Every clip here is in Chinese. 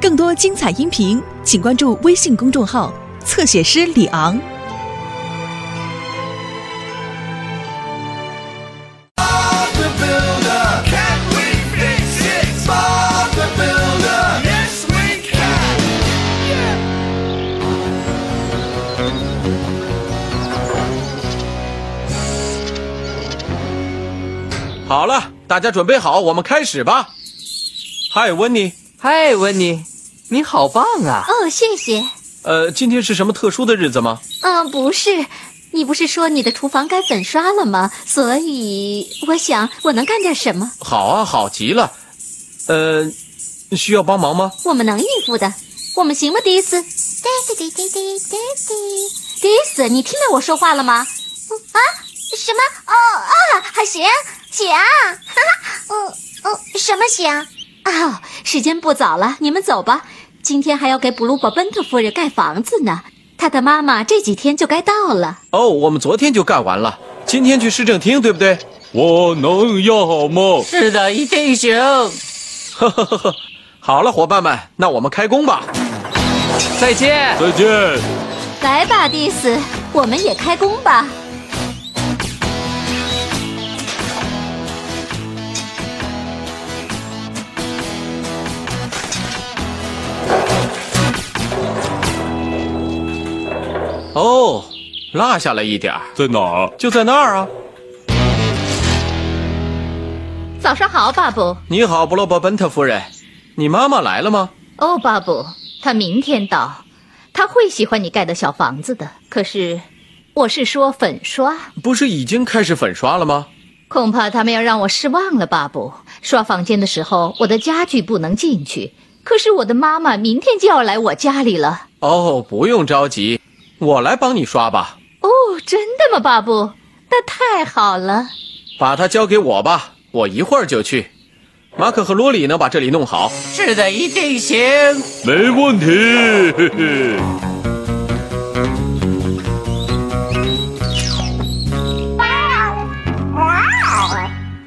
更多精彩音频请关注微信公众号，侧写师李昂。好了，大家准备好，我们开始吧。嗨，温妮，嗨，温妮，你好棒啊！哦，谢谢。呃，今天是什么特殊的日子吗？嗯，不是，你不是说你的厨房该粉刷了吗？所以我想我能干点什么，好啊，好极了。呃，需要帮忙吗？我们能应付的。我们行吗，迪斯？迪斯迪迪迪迪迪，迪斯，你听到我说话了吗？啊？什么？哦啊，行行，哈哈，嗯嗯，什么行？哦，时间不早了，你们走吧。今天还要给布鲁伯奔特夫人盖房子呢，她的妈妈这几天就该到了。哦，我们昨天就干完了，今天去市政厅，对不对？我能要吗？是的，一定行。呵呵呵呵，好了，伙伴们，那我们开工吧。再见。再见。来吧，迪斯，我们也开工吧。哦，落下了一点儿，在哪儿？就在那儿啊。早上好，巴布。你好，布洛伯本特夫人，你妈妈来了吗？哦，巴布，她明天到，她会喜欢你盖的小房子的。可是，我是说粉刷，不是已经开始粉刷了吗？恐怕他们要让我失望了，巴布。刷房间的时候，我的家具不能进去，可是我的妈妈明天就要来我家里了。哦，不用着急，我来帮你刷吧。哦，真的吗，巴布？那太好了。把它交给我吧，我一会儿就去。马可和罗里能把这里弄好。是的，一定行。没问题。嘿嘿。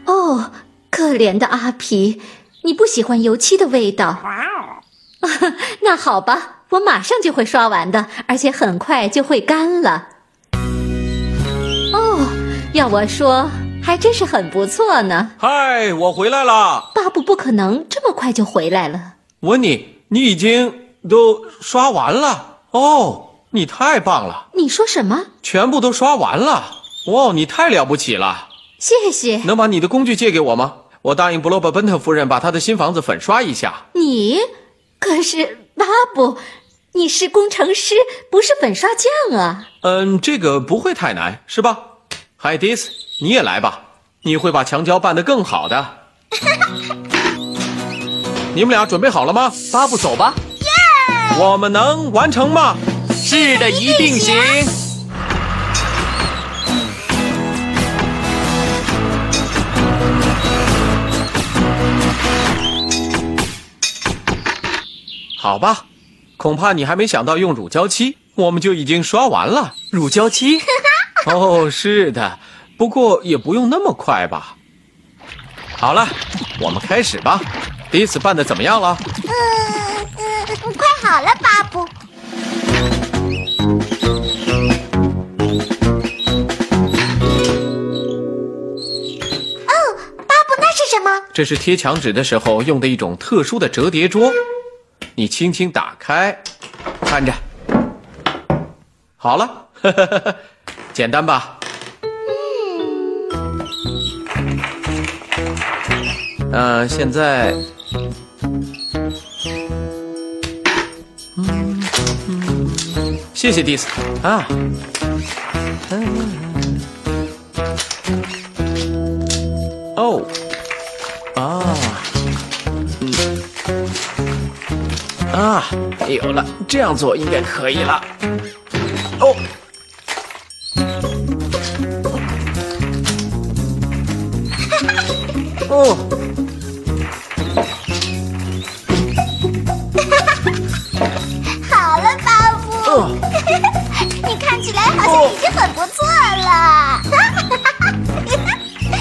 哦，可怜的阿皮，你不喜欢油漆的味道。那好吧，我马上就会刷完的，而且很快就会干了。哦，要我说，还真是很不错呢。嗨，我回来了。巴布不可能这么快就回来了。温妮，你已经都刷完了哦，你太棒了，你说什么？全部都刷完了。哇，你太了不起了！谢谢能把你的工具借给我吗？我答应布洛伯本特夫人把她的新房子粉刷一下。你。可是巴布，你是工程师，不是粉刷匠啊。嗯，这个不会太难，是吧？海迪斯，你也来吧，你会把墙胶办得更好的。你们俩准备好了吗？巴布，走吧。耶我们能完成吗？是的，一定行。好吧，恐怕你还没想到用乳胶漆，我们就已经刷完了。乳胶漆？哦，是的，不过也不用那么快吧。好了，我们开始吧。第一次办的怎么样了？嗯嗯，快好了，巴布。哦，巴布，那是什么？这是贴墙纸的时候用的一种特殊的折叠桌。你轻轻打开，看着，好了，呵呵呵呵，简单吧？嗯。呃，现在，嗯嗯，谢谢迪斯啊。哦，有了，这样做应该可以了。哦，哦，好了，巴布。哦，你看起来好像已经很不错了。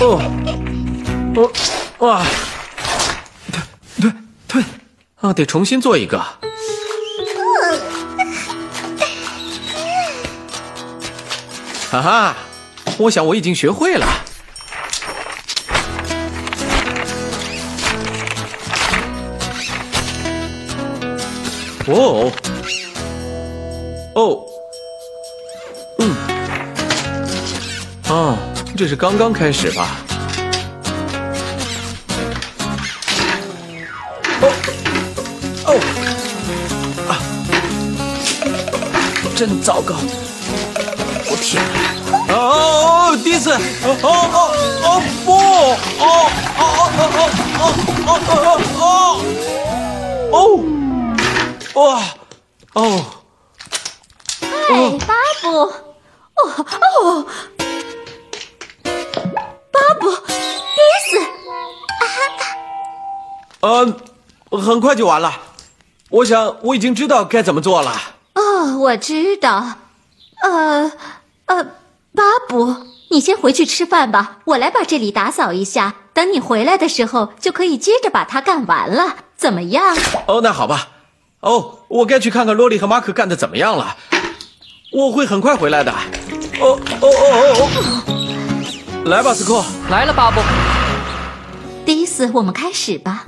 哦，哦，哇，对对对，啊，得重新做一个。哈哈，我想我已经学会了。哦，哦，嗯，啊，这是刚刚开始吧？哦，哦，啊，真糟糕！哦哦哦，迪斯！哦哦哦哦不！哦哦哦哦哦哦哦哦哦！哇！哦！哎，巴布，哦哦，巴布，迪斯，呃，很快就完了。我想我已经知道该怎么做了。哦，我知道，呃呃，巴布，你先回去吃饭吧，我来把这里打扫一下。等你回来的时候，就可以接着把它干完了，怎么样？哦，那好吧。哦，我该去看看洛莉和马可干的怎么样了。我会很快回来的。哦哦哦哦哦！来吧，斯库。来了，巴布。迪斯，我们开始吧。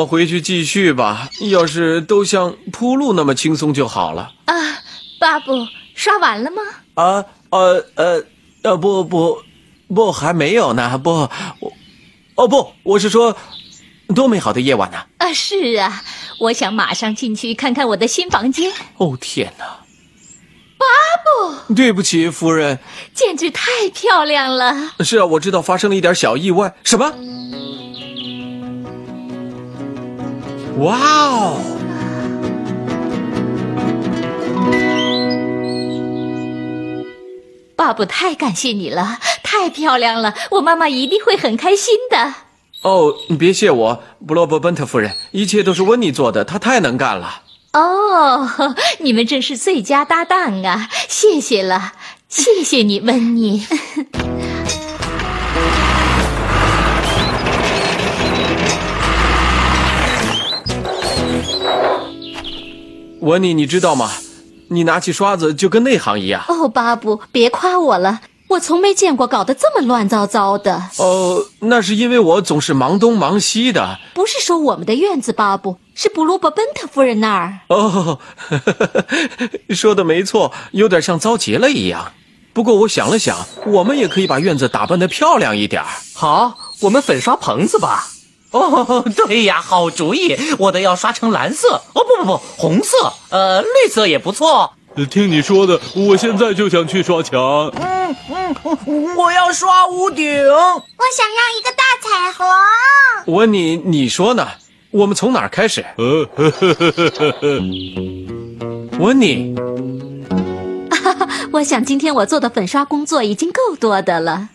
们回去继续吧。要是都像铺路那么轻松就好了。啊，巴布，刷完了吗？啊，呃呃呃，不不不，还没有呢。不，我哦不，我是说，多美好的夜晚呢、啊，是啊，我想马上进去看看我的新房间，哦天哪！巴布，对不起，夫人。简直太漂亮了。是啊，我知道发生了一点小意外。什么？哇哦！爸爸，太感谢你了，太漂亮了，我妈妈一定会很开心的。哦，你别谢我，布洛伯本特夫人，一切都是温妮做的，她太能干了。哦，你们真是最佳搭档啊！谢谢了，谢谢你，温妮。温妮，你知道吗？你拿起刷子就跟内行一样。哦，巴布，别夸我了，我从没见过搞得这么乱糟糟的。哦，那是因为我总是忙东忙西的。不是说我们的院子，巴布，是布鲁伯本特夫人那儿。哦，说的没错，有点像遭劫了一样。不过我想了想，我们也可以把院子打扮得漂亮一点。好，我们粉刷棚子吧。哦，对呀，好主意！我的要刷成蓝色。哦，不不不，红色。呃，绿色也不错。听你说的，我现在就想去刷墙。嗯嗯我要刷屋顶。我想要一个大彩虹。我问，你说呢？我们从哪儿开始？呃，呵呵呵呵呵呵。温妮，我想今天我做的粉刷工作已经够多的了。